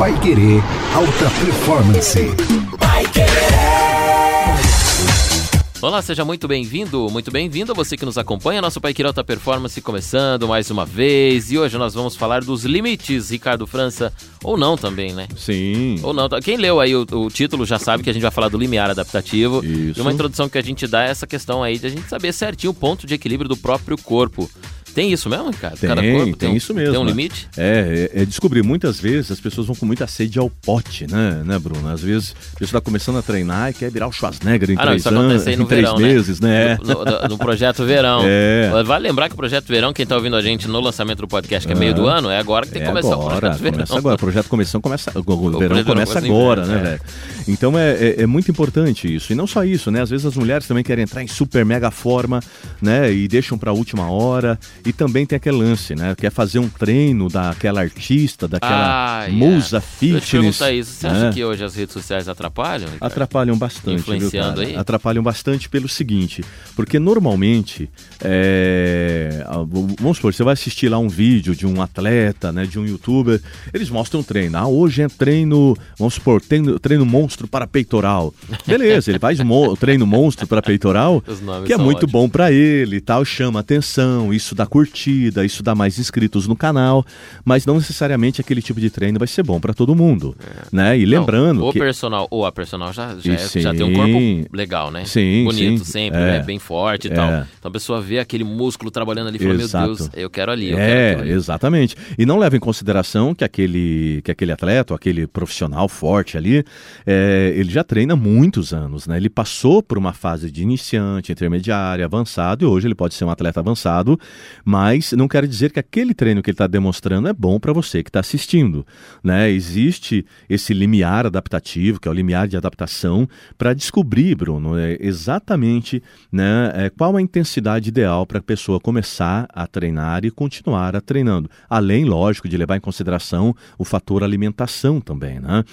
Pai Querer Alta Performance. Olá, seja muito bem-vindo, muito bem-vindo a você que nos acompanha. Nosso Pai Querer Alta Performance começando mais uma vez. E hoje nós vamos falar dos limites, Ricardo França. Ou não também, né? Sim. Ou não. Quem leu aí o, o título já sabe que a gente vai falar do limiar adaptativo. Isso. E uma introdução que a gente dá é essa questão aí de a gente saber certinho o ponto de equilíbrio do próprio corpo. Tem isso mesmo, Ricardo? Tem, Cada corpo tem um, isso mesmo. Tem um né? limite? É, é, é descobrir. Muitas vezes as pessoas vão com muita sede ao pote, né, né, Bruno? Às vezes a pessoa está começando a treinar e quer virar o Schwarzenegger em Ah, não, três isso anos, acontece aí no em três verão, né? meses, né? No, no- no projeto Verão. É. Vale lembrar que o projeto Verão, quem tá ouvindo a gente no lançamento do podcast, que é meio do ano, é agora que tem É que começar o agora, projeto Verão. começa agora. O projeto começando começa. O, o verão começa agora, né, é. velho? Então é, é, é muito importante isso. E não só isso, né? Às vezes as mulheres também querem entrar em super mega forma, né? E deixam pra última hora. E também tem aquele lance, né? Quer fazer um treino daquela artista, daquela Ah, musa yeah. Deixa eu te fitness. perguntar isso. Você né? acha que hoje as redes sociais atrapalham? Ricardo? Atrapalham bastante, Influenciando viu, aí? Atrapalham bastante pelo seguinte, porque normalmente, é, vamos supor, você vai assistir lá um vídeo de um atleta, né, de um youtuber, eles mostram treino. Ah, hoje é treino, vamos supor, treino, treino monstro para peitoral. Beleza, ele faz mo- treino monstro para peitoral, que é muito bom para ele e tal, chama atenção, isso dá curtida, isso dá mais inscritos no canal, mas não necessariamente aquele tipo de treino vai ser bom para todo mundo, né? E É. Não, lembrando o que personal ou a personal já, já, é- já tem um sim. corpo legal, né? Sim, Bonito sim. sempre, É. né? Bem forte e É. tal. Então a pessoa vê aquele músculo trabalhando ali e fala, meu. Deus, eu quero ali, eu quero É, ali. exatamente. E não leva em consideração que aquele, que aquele atleta, aquele profissional forte ali, é, ele já treina muitos anos, né? Ele passou por uma fase de iniciante, intermediária, avançado, e hoje ele pode ser um atleta avançado, mas não quer dizer que aquele treino que ele está demonstrando é bom para você que está assistindo, né? Existe esse limiar adaptativo, que é o limiar de adaptação, para descobrir, Bruno, é, exatamente né, é, qual a intensidade ideal para a pessoa começar a treinar e continuar a treinando. Além, lógico, de levar em consideração o fator alimentação também, né?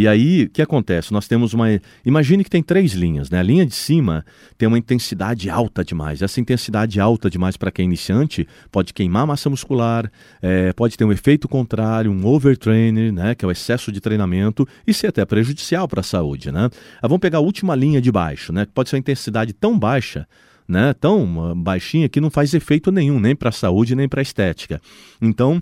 E aí, o que acontece? Nós temos uma. Imagine que tem três linhas, né? A linha de cima tem uma intensidade alta demais. Essa intensidade alta demais para quem é iniciante pode queimar massa muscular, é, pode ter um efeito contrário, um overtraining, né? Que é o excesso de treinamento, e ser até prejudicial para a saúde, né? Ah, vamos pegar a última linha de baixo, né? Que pode ser uma intensidade tão baixa né, tão ah, baixinha que não faz efeito nenhum, nem para a saúde, nem para a estética. Então,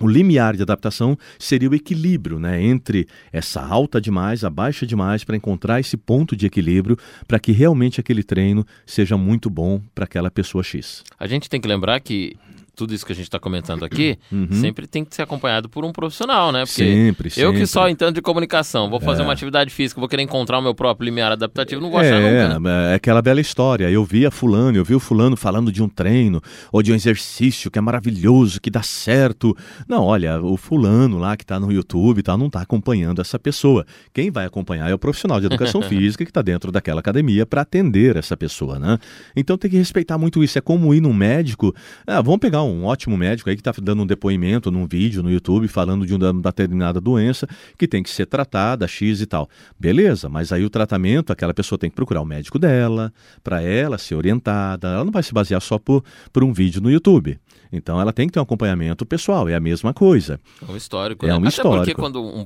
o limiar de adaptação seria o equilíbrio né, entre essa alta demais, a baixa demais, para encontrar esse ponto de equilíbrio para que realmente aquele treino seja muito bom para aquela pessoa X. A gente tem que lembrar que tudo isso que a gente está comentando aqui sempre tem que ser acompanhado por um profissional, né? Porque Uhum. Sempre, eu que sempre. só entendo de comunicação, vou fazer uma atividade física, vou querer encontrar o meu próprio limiar adaptativo, não vou achar É, nunca. né? é aquela bela história. Eu vi a fulano, eu vi o fulano falando de um treino ou de um exercício que é maravilhoso, que dá certo. Não, olha, o fulano lá que está no YouTube tá, não está acompanhando essa pessoa. Quem vai acompanhar é o profissional de educação física que está dentro daquela academia para atender essa pessoa, né? Então tem que respeitar muito isso. É como ir num médico. Ah, vamos pegar um ótimo médico aí que está dando um depoimento num vídeo no YouTube falando de uma determinada doença que tem que ser tratada, X e tal. Beleza, mas aí o tratamento, aquela pessoa tem que procurar o médico dela, para ela ser orientada. Ela não vai se basear só por, por um vídeo no YouTube. Então ela tem que ter um acompanhamento pessoal, é a mesma coisa. É um histórico, É né? um Até porque histórico. quando, um,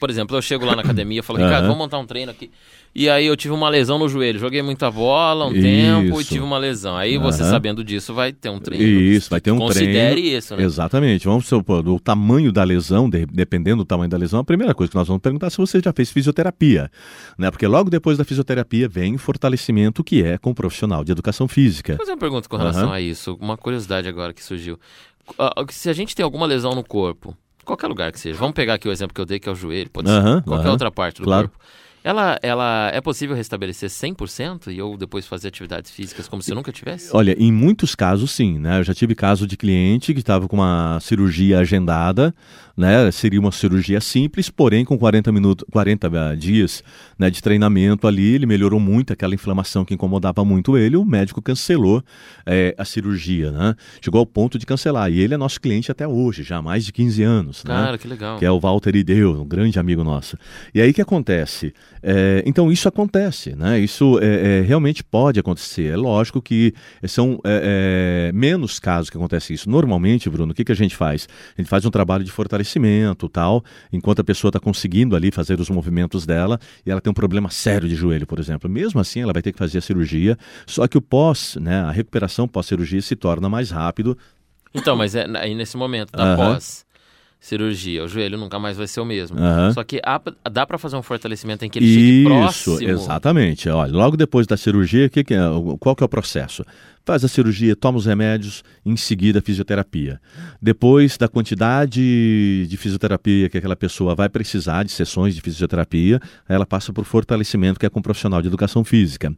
por exemplo, eu chego lá na academia e falo, Ricardo, Aham. vamos montar um treino aqui. E aí eu tive uma lesão no joelho, joguei muita bola um tempo e Isso. tive uma lesão. Aí você Aham. sabendo disso vai ter um treino. Isso, vai ter um Considere treino. isso, né? Exatamente. Vamos supor, o tamanho da lesão, de- dependendo do tamanho da lesão, a primeira coisa que nós vamos perguntar é se você já fez fisioterapia. Né? Porque logo depois da fisioterapia vem o fortalecimento que é com o profissional de educação física. Vou fazer uma pergunta com relação Aham. a isso, uma curiosidade agora que surgiu. Ah, Se a gente tem alguma lesão no corpo, qualquer lugar que seja, vamos pegar aqui o exemplo que eu dei, que é o joelho, pode ser qualquer aham, outra parte do claro. corpo. Ela, ela é possível restabelecer 100% e eu depois fazer atividades físicas como se eu nunca tivesse? Olha, em muitos casos sim, né? Eu já tive caso de cliente que estava com uma cirurgia agendada, né? Seria uma cirurgia simples, porém com 40 minutos, 40 ah, dias, né, de treinamento ali, ele melhorou muito aquela inflamação que incomodava muito ele, o médico cancelou eh, a cirurgia, né? Chegou ao ponto de cancelar. E ele é nosso cliente até hoje, já há mais de 15 anos, né? Cara, que legal. que é o Walter Ideu, um grande amigo nosso. E aí o que acontece? É, então isso acontece, né? Isso é, é, realmente pode acontecer. É lógico que são é, é, menos casos que acontece isso. Normalmente, Bruno, o que, que a gente faz? A gente faz um trabalho de fortalecimento, tal, enquanto a pessoa está conseguindo ali fazer os movimentos dela e ela tem um problema sério de joelho, por exemplo. Mesmo assim, ela vai ter que fazer a cirurgia. Só que o pós, né, a recuperação pós-cirurgia se torna mais rápido. Então, mas é aí nesse momento da Aham. pós cirurgia, o joelho nunca mais vai ser o mesmo. Aham. Só que há- dá pra fazer um fortalecimento em que ele chegue Isso, próximo. exatamente. Olha, logo depois da cirurgia, que que é, qual que é o processo? Faz a cirurgia, toma os remédios, em seguida a fisioterapia. Depois da quantidade de fisioterapia que aquela pessoa vai precisar, de sessões de fisioterapia, ela passa por fortalecimento, que é com um profissional de educação física.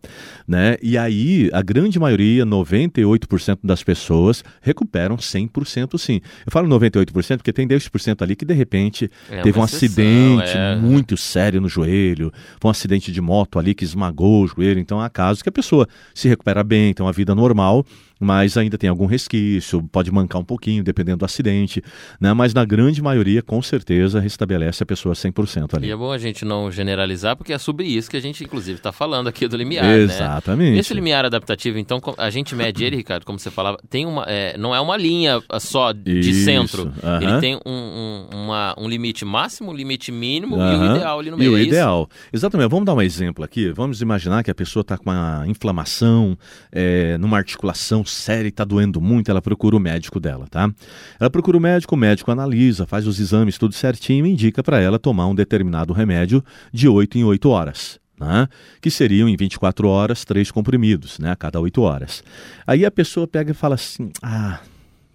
Né? E aí, a grande maioria, 98% das pessoas, recuperam 100% sim. Eu falo 98% porque tem 10% ali que, de repente, É teve um exceção, acidente é. muito sério no joelho, foi um acidente de moto ali que esmagou o joelho. Então há casos que a pessoa se recupera bem, tem uma vida normal, normal mas ainda tem algum resquício, pode mancar um pouquinho, dependendo do acidente, né? Mas na grande maioria, com certeza, restabelece a pessoa 100% E ali. é bom a gente não generalizar, porque é sobre isso que a gente, inclusive, está falando aqui do limiar, né? Exatamente. Esse limiar adaptativo, então, a gente mede ele, Ricardo, como você falava, tem uma, é, não é uma linha só de Isso, centro. aham. Ele tem um, um- uma- um limite máximo, um limite mínimo e o ideal ali no E meio. o é isso? ideal. Exatamente. Vamos dar um exemplo aqui. Vamos imaginar que a pessoa está com uma inflamação é, numa articulação séria e está doendo muito. Ela procura o médico dela, tá? Ela procura o médico, o médico analisa, faz os exames tudo certinho e indica para ela tomar um determinado remédio de 8 em 8 horas. Né? Que seriam em 24 horas, três comprimidos, né? A cada 8 horas. Aí a pessoa pega e fala assim: ah,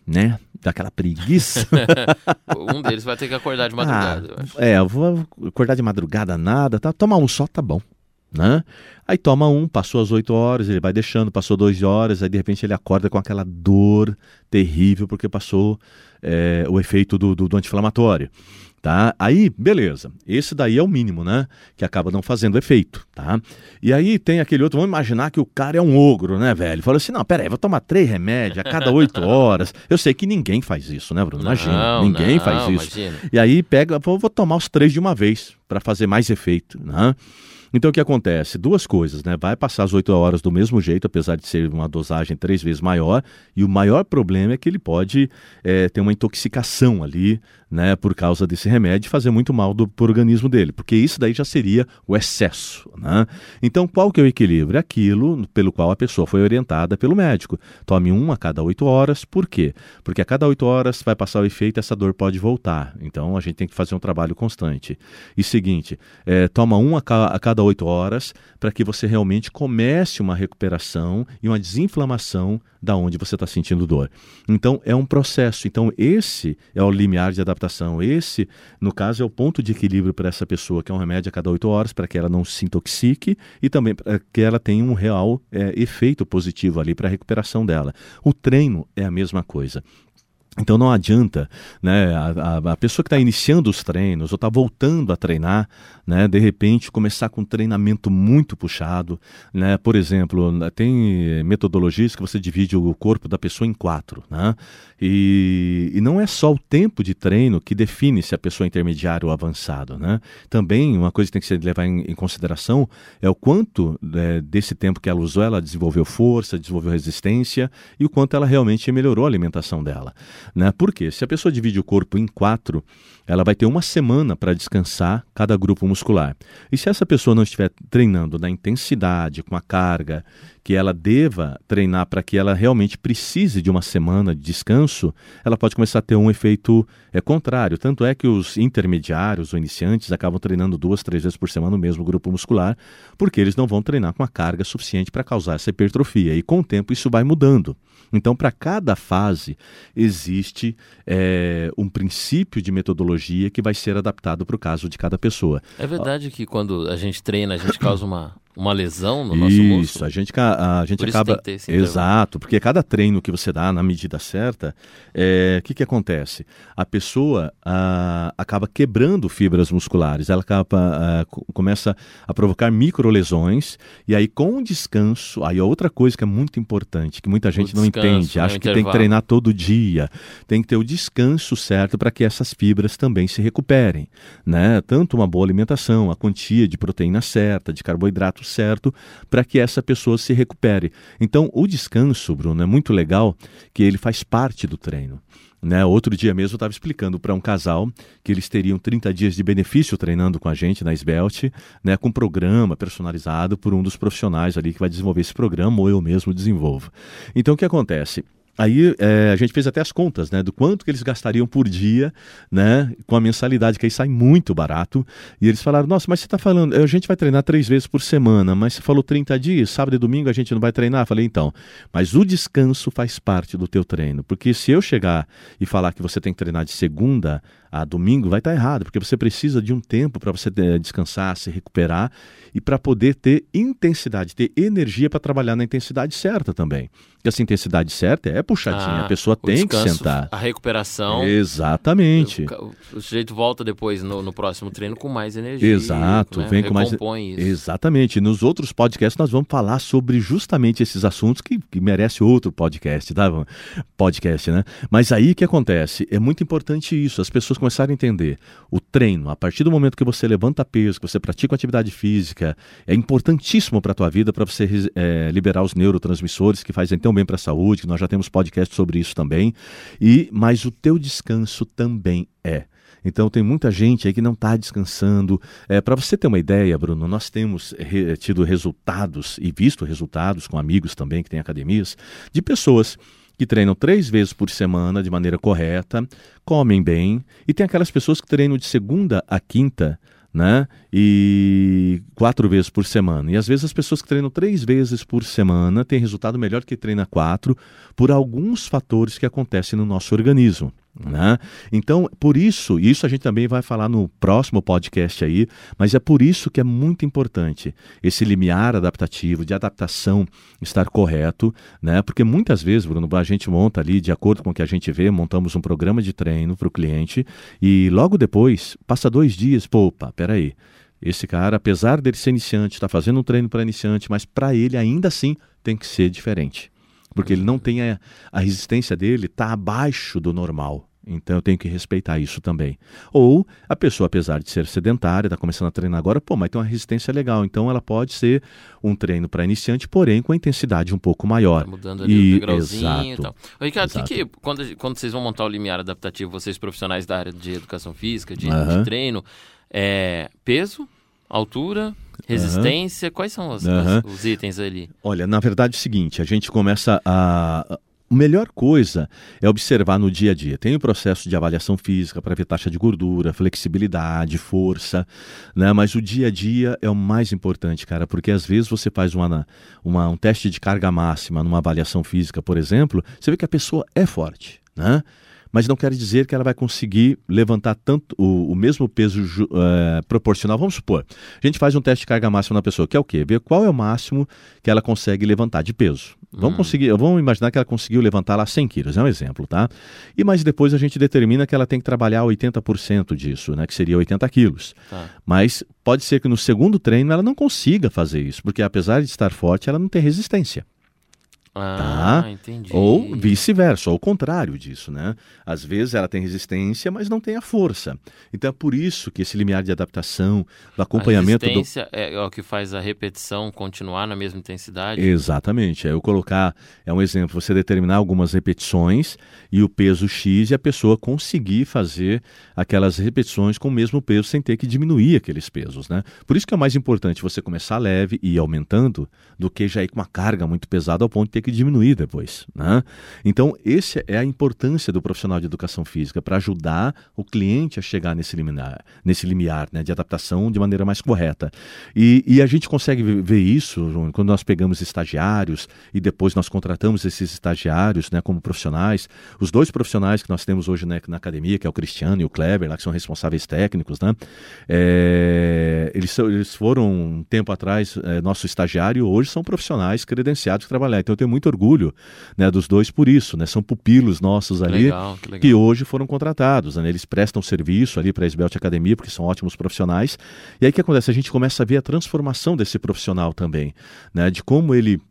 né? Daquela preguiça. Um deles vai ter que acordar de madrugada, eu acho. Ah, é, eu vou acordar de madrugada nada, tá? Toma um só, tá bom. Né? Aí toma um, passou as 8 horas, ele vai deixando, passou 2 horas, aí de repente ele acorda com aquela dor terrível porque passou é, o efeito do, do, do anti-inflamatório. Tá? Aí, beleza. Esse daí é o mínimo, né? Que acaba não fazendo efeito, tá? E aí tem aquele outro, vamos imaginar que o cara é um ogro, né, velho? Fala assim, não, peraí, vou tomar três remédios a cada oito horas. Eu sei que ninguém faz isso, né, Bruno? Imagina, Não, ninguém não, faz isso. imagina. E aí pega, vou, vou tomar os três de uma vez para fazer mais efeito, né? Então o que acontece? Duas coisas, né? Vai passar as oito horas do mesmo jeito, apesar de ser uma dosagem três vezes maior, e o maior problema é que ele pode é, ter uma intoxicação ali, né? Por causa desse remédio e fazer muito mal do, pro organismo dele, porque isso daí já seria o excesso, né? Então qual que é o equilíbrio? É Aquilo pelo qual a pessoa foi orientada pelo médico. Tome um a cada oito horas, por quê? Porque a cada oito horas vai passar o efeito, essa dor pode voltar. Então a gente tem que fazer um trabalho constante. E seguinte, é, toma um a, ca- a cada oito horas para que você realmente comece uma recuperação e uma desinflamação da onde você está sentindo dor. Então é um processo. Então esse é o limiar de adaptação. Esse, no caso, é o ponto de equilíbrio para essa pessoa, que é um remédio a cada oito horas para que ela não se intoxique e também para que ela tenha um real é, efeito positivo ali para a recuperação dela. O treino é a mesma coisa. Então não adianta, né, a, a- pessoa que está iniciando os treinos ou está voltando a treinar, né, de repente começar com um treinamento muito puxado, né, por exemplo, tem metodologias que você divide o corpo da pessoa em quatro, né, e, e não é só o tempo de treino que define se a pessoa é intermediária ou avançado, né, também uma coisa que tem que ser levar em, em consideração é o quanto é, desse tempo que ela usou, ela desenvolveu força, desenvolveu resistência e o quanto ela realmente melhorou a alimentação dela. Né? Porque se a pessoa divide o corpo em quatro, ela vai ter uma semana para descansar cada grupo muscular. E se essa pessoa não estiver treinando na intensidade, com a carga que ela deva treinar para que ela realmente precise de uma semana de descanso, ela pode começar a ter um efeito é, contrário. Tanto é que os intermediários ou iniciantes acabam treinando duas, três vezes por semana no mesmo grupo muscular, porque eles não vão treinar com a carga suficiente para causar essa hipertrofia. E com o tempo isso vai mudando. Então, para cada fase, existe é, um princípio de metodologia que vai ser adaptado para o caso de cada pessoa. É verdade que quando a gente treina, a gente causa uma, uma lesão no nosso músculo. Isso, a gente, a, a gente Por isso acaba. tem que ter Exato, porque cada treino que você dá na medida certa, é, o que, que acontece? A pessoa a, acaba quebrando fibras musculares, ela acaba, a, co- começa a provocar microlesões, e aí com o descanso, aí é outra coisa que é muito importante, que muita gente não descanso, entende, né, acha que tem que treinar todo dia, tem que ter o descanso certo para que essas fibras também se recuperem, né? Tanto uma boa alimentação, a quantia de proteína certa, de carboidrato certo, para que essa pessoa se recupere. Então, o descanso, Bruno, é muito legal que ele faz parte do treino. Né? Outro dia mesmo eu estava explicando para um casal que eles teriam 30 dias de benefício treinando com a gente na Svelte, né? com um programa personalizado por um dos profissionais ali que vai desenvolver esse programa ou eu mesmo desenvolvo. Então o que acontece? Aí é, a gente fez até as contas, né, do quanto que eles gastariam por dia, né, com a mensalidade, que aí sai muito barato. E eles falaram: Nossa, mas você está falando, a gente vai treinar três vezes por semana, mas você falou 30 dias, sábado e domingo a gente não vai treinar? Eu falei: Então, mas o descanso faz parte do teu treino, porque se eu chegar e falar que você tem que treinar de segunda a domingo, vai estar errado, porque você precisa de um tempo para você eh, descansar, se recuperar e para poder ter intensidade, ter energia para trabalhar na intensidade certa também. Porque essa intensidade certa é puxadinha, Ah, a pessoa tem que descanso, sentar. A recuperação. Exatamente. O, o sujeito volta depois no, no próximo treino com mais energia. Exato, né? vem com mais. Recompõe isso. Exatamente. Nos outros podcasts nós vamos falar sobre justamente esses assuntos que, que merece outro podcast, tá? Podcast, né? Mas aí o que acontece? É muito importante isso, as pessoas começarem a entender. O treino, a partir do momento que você levanta peso, que você pratica uma atividade física, é importantíssimo para a tua vida para você eh, liberar os neurotransmissores que fazem tão bem para a saúde, nós já temos podcast sobre isso também. E mas o teu descanso também é. Então tem muita gente aí que não está descansando. É, Para você ter uma ideia, Bruno, nós temos re- tido resultados e visto resultados com amigos também que têm academias de pessoas que treinam três vezes por semana de maneira correta, comem bem, e tem aquelas pessoas que treinam de segunda a quinta, né? E quatro vezes por semana. E às vezes as pessoas que treinam três vezes por semana têm resultado melhor que treina quatro, por alguns fatores que acontecem no nosso organismo. Né? Então, por isso, isso a gente também vai falar no próximo podcast aí, mas é por isso que é muito importante esse limiar adaptativo, de adaptação estar correto, né? Porque muitas vezes, Bruno, a gente monta ali, de acordo com o que a gente vê, montamos um programa de treino para o cliente e logo depois, passa dois dias, pô, opa, peraí. Esse cara, apesar dele ser iniciante, está fazendo um treino para iniciante, mas para ele ainda assim tem que ser diferente porque ele não tem a, a resistência dele está abaixo do normal. Então eu tenho que respeitar isso também. Ou a pessoa, apesar de ser sedentária, está começando a treinar agora, pô, mas tem uma resistência legal. Então ela pode ser um treino para iniciante, porém com a intensidade um pouco maior. Tá mudando ali E- o degrauzinho exato. e tal. Ricardo, que Exato. que, quando, quando vocês vão montar o limiar adaptativo, vocês profissionais da área de educação física, de, Aham. de treino, é, peso, altura, resistência, quais são os, Aham. os- os itens ali? Olha, na verdade é o seguinte, a gente começa a. A melhor coisa é observar no dia a dia. Tem o processo de avaliação física para ver taxa de gordura, flexibilidade, força, né? Mas o dia a dia é o mais importante, cara, porque às vezes você faz uma, uma- um teste de carga máxima numa avaliação física, por exemplo, você vê que a pessoa é forte, né? Mas não quer dizer que ela vai conseguir levantar tanto o, o mesmo peso eh, proporcional. Vamos supor, a gente faz um teste de carga máxima na pessoa, que é o quê? Ver qual é o máximo que ela consegue levantar de peso. Vamos conseguir, vamos imaginar que ela conseguiu levantar lá 100 quilos, é um exemplo, tá? E mas depois a gente determina que ela tem que trabalhar 80% disso, né? Que seria 80 quilos. Tá. Mas pode ser que no segundo treino ela não consiga fazer isso, porque apesar de estar forte, ela não tem resistência. Ah, Tá. entendi. Ou vice-versa, ou o contrário disso, né? Às vezes ela tem resistência, mas não tem a força. Então é por isso que esse limiar de adaptação, do acompanhamento a do. resistência é o que faz a repetição continuar na mesma intensidade? Exatamente. É eu colocar, é um exemplo, você determinar algumas repetições e o peso X e a pessoa conseguir fazer aquelas repetições com o mesmo peso sem ter que diminuir aqueles pesos, né? Por isso que é mais importante você começar leve e ir aumentando do que já ir com uma carga muito pesada ao ponto de ter ter que diminuir depois. Né? Então, essa é a importância do profissional de educação física para ajudar o cliente a chegar nesse limiar, nesse limiar né, de adaptação de maneira mais correta. E, e a gente consegue ver isso quando nós pegamos estagiários e depois nós contratamos esses estagiários né, como profissionais. Os dois profissionais que nós temos hoje né, na academia, que é o Cristiano e o Kleber, lá, que são responsáveis técnicos, né? É, eles, eles foram um tempo atrás é, nosso estagiário, hoje são profissionais credenciados que trabalhar. Então eu tenho muito orgulho né, dos dois por isso, né? São pupilos nossos ali legal, que, legal. que, hoje foram contratados. Né? Eles prestam serviço ali para a Esbelt Academia, porque são ótimos profissionais. E aí o que acontece? A gente começa a ver a transformação desse profissional também, né? De como ele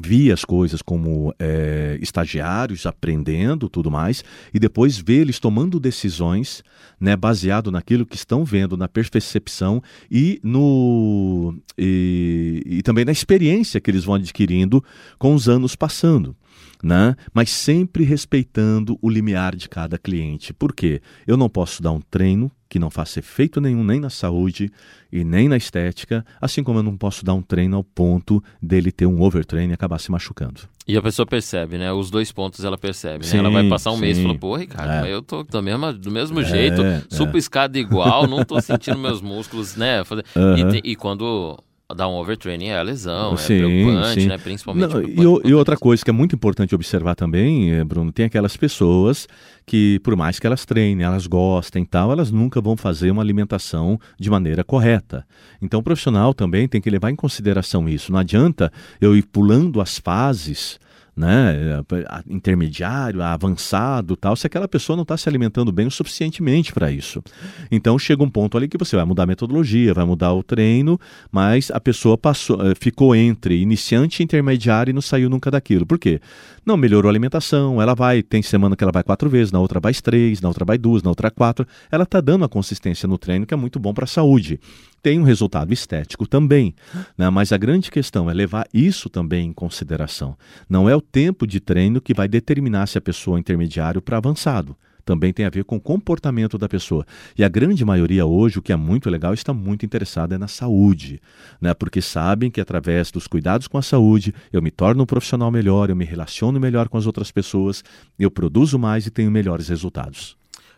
via as coisas como é, estagiários aprendendo tudo mais e depois vê eles tomando decisões né, baseado naquilo que estão vendo na percepção e no e, e também na experiência que eles vão adquirindo com os anos passando né? mas sempre respeitando o limiar de cada cliente. Por quê? Eu não posso dar um treino que não faça efeito nenhum nem na saúde e nem na estética, assim como eu não posso dar um treino ao ponto dele ter um overtraining e acabar se machucando. E a pessoa percebe, né? Os dois pontos ela percebe. Sim, né? Ela vai passar um sim. mês e fala, pô, Ricardo, é. eu tô do mesmo, do mesmo é, jeito, é. supo escada igual, não tô sentindo meus músculos, né? Uhum. E, e, quando dar um overtraining é a lesão, é sim, é preocupante, sim. né? Principalmente. Não, e, e, outra coisa que é muito importante observar também, eh, Bruno, tem aquelas pessoas que, por mais que elas treinem, elas gostem e tal, elas nunca vão fazer uma alimentação de maneira correta. Então o profissional também tem que levar em consideração isso. Não adianta eu ir pulando as fases né, intermediário, avançado, tal, se aquela pessoa não está se alimentando bem o suficientemente para isso. Então chega um ponto ali que você vai mudar a metodologia, vai mudar o treino, mas a pessoa passou, eh, ficou entre iniciante e intermediário e não saiu nunca daquilo. Por quê? Não melhorou a alimentação, ela vai, tem semana que ela vai quatro vezes, na outra vai três, na outra vai duas, na outra quatro. Ela está dando a consistência no treino que é muito bom para a saúde tem um resultado estético também. Né? Mas a grande questão é levar isso também em consideração. Não é o tempo de treino que vai determinar se a pessoa é intermediário para avançado também tem a ver com o comportamento da pessoa. E a grande maioria hoje, o que é muito legal, está muito interessada é na saúde, né? Porque sabem que através dos cuidados com a saúde, eu me torno um profissional melhor, eu me relaciono melhor com as outras pessoas, eu produzo mais e tenho melhores resultados.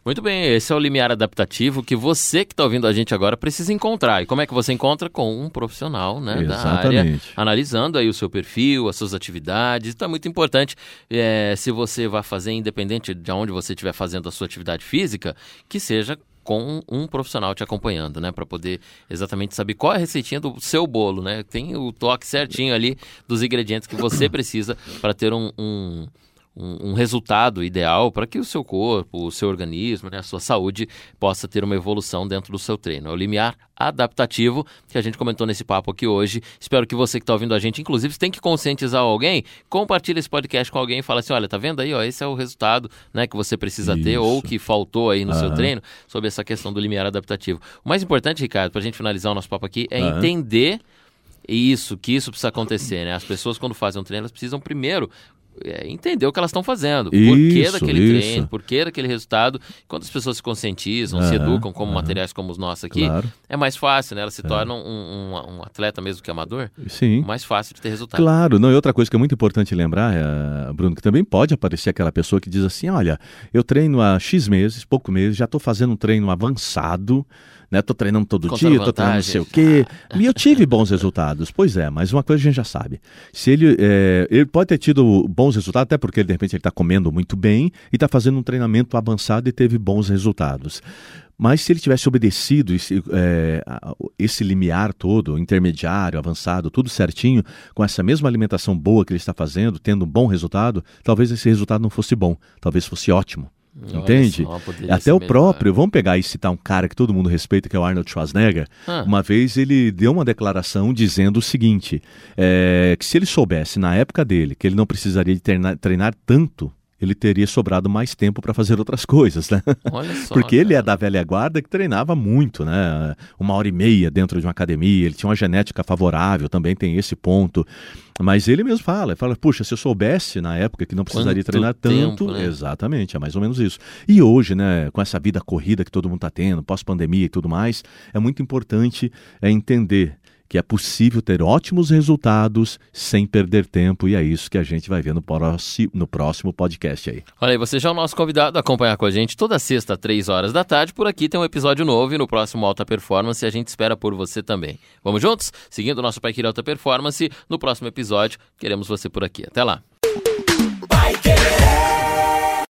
Muito bem, esse é o limiar adaptativo que você que está ouvindo a gente agora precisa encontrar. E como é que você encontra? Com um profissional né, da área, analisando aí o seu perfil, as suas atividades. Então é muito importante, é, se você vai fazer, independente de onde você estiver fazendo a sua atividade física, que seja com um profissional te acompanhando, né? Para poder exatamente saber qual é a receitinha do seu bolo, né? Tem o toque certinho ali dos ingredientes que você precisa para ter um, um um, um resultado ideal para que o seu corpo, o seu organismo, né, a sua saúde possa ter uma evolução dentro do seu treino. É o limiar adaptativo que a gente comentou nesse papo aqui hoje. Espero que você que está ouvindo a gente, inclusive, tem que conscientizar alguém, compartilhe esse podcast com alguém e fala assim, olha, tá vendo aí, ó, esse é o resultado, né, que você precisa Isso. ter ou que faltou aí no uhum. seu treino sobre essa questão do limiar adaptativo. O mais importante, Ricardo, para a gente finalizar o nosso papo aqui, é uhum. entender isso, que isso precisa acontecer, né? As pessoas quando fazem um treino, elas precisam primeiro é, entender o que elas estão fazendo. Isso, por que daquele isso. treino, por que daquele resultado. Quando as pessoas se conscientizam, se educam como materiais como os nossos aqui, claro. é mais fácil, né? Elas se é. tornam um, um, um, atleta mesmo que amador. Sim. Mais fácil de ter resultado. Claro. Não, e outra coisa que é muito importante lembrar, é, Bruno, que também pode aparecer aquela pessoa que diz assim, olha, eu treino há X meses, pouco meses, já estou fazendo um treino avançado, né? Tô treinando todo Contra dia, tô treinando não sei o quê. E eu tive bons resultados. Pois é, mas uma coisa a gente já sabe. Se ele, é, ele pode ter tido bons resultados, até porque de repente ele está comendo muito bem e está fazendo um treinamento avançado e teve bons resultados. Mas se ele tivesse obedecido esse, é, esse limiar todo, intermediário, avançado, tudo certinho, com essa mesma alimentação boa que ele está fazendo, tendo um bom resultado, talvez esse resultado não fosse bom, talvez fosse ótimo. Entende? Só, Até o próprio, vamos pegar e citar um cara que todo mundo respeita, que é o Arnold Schwarzenegger. Ah. Uma vez ele deu uma declaração dizendo o seguinte: é, que se ele soubesse na época dele que ele não precisaria de treinar, treinar tanto ele teria sobrado mais tempo para fazer outras coisas, né? Olha só, Porque cara. ele é da velha guarda que treinava muito, né? Uma hora e meia dentro de uma academia, ele tinha uma genética favorável, também tem esse ponto. Mas ele mesmo fala, fala, puxa, se eu soubesse na época que não precisaria Quanto treinar tanto, tempo, né? exatamente, é mais ou menos isso. E hoje, né, com essa vida corrida que todo mundo está tendo, pós-pandemia e tudo mais, é muito importante é, entender que é possível ter ótimos resultados sem perder tempo e é isso que a gente vai ver no, próximo, no próximo podcast aí. Olha aí, você já é o nosso convidado a acompanhar com a gente toda sexta, três horas da tarde. Por aqui tem um episódio novo e no próximo Alta Performance a gente espera por você também. Vamos juntos? Seguindo o nosso Pai Alta Performance, no próximo episódio queremos você por aqui. Até lá!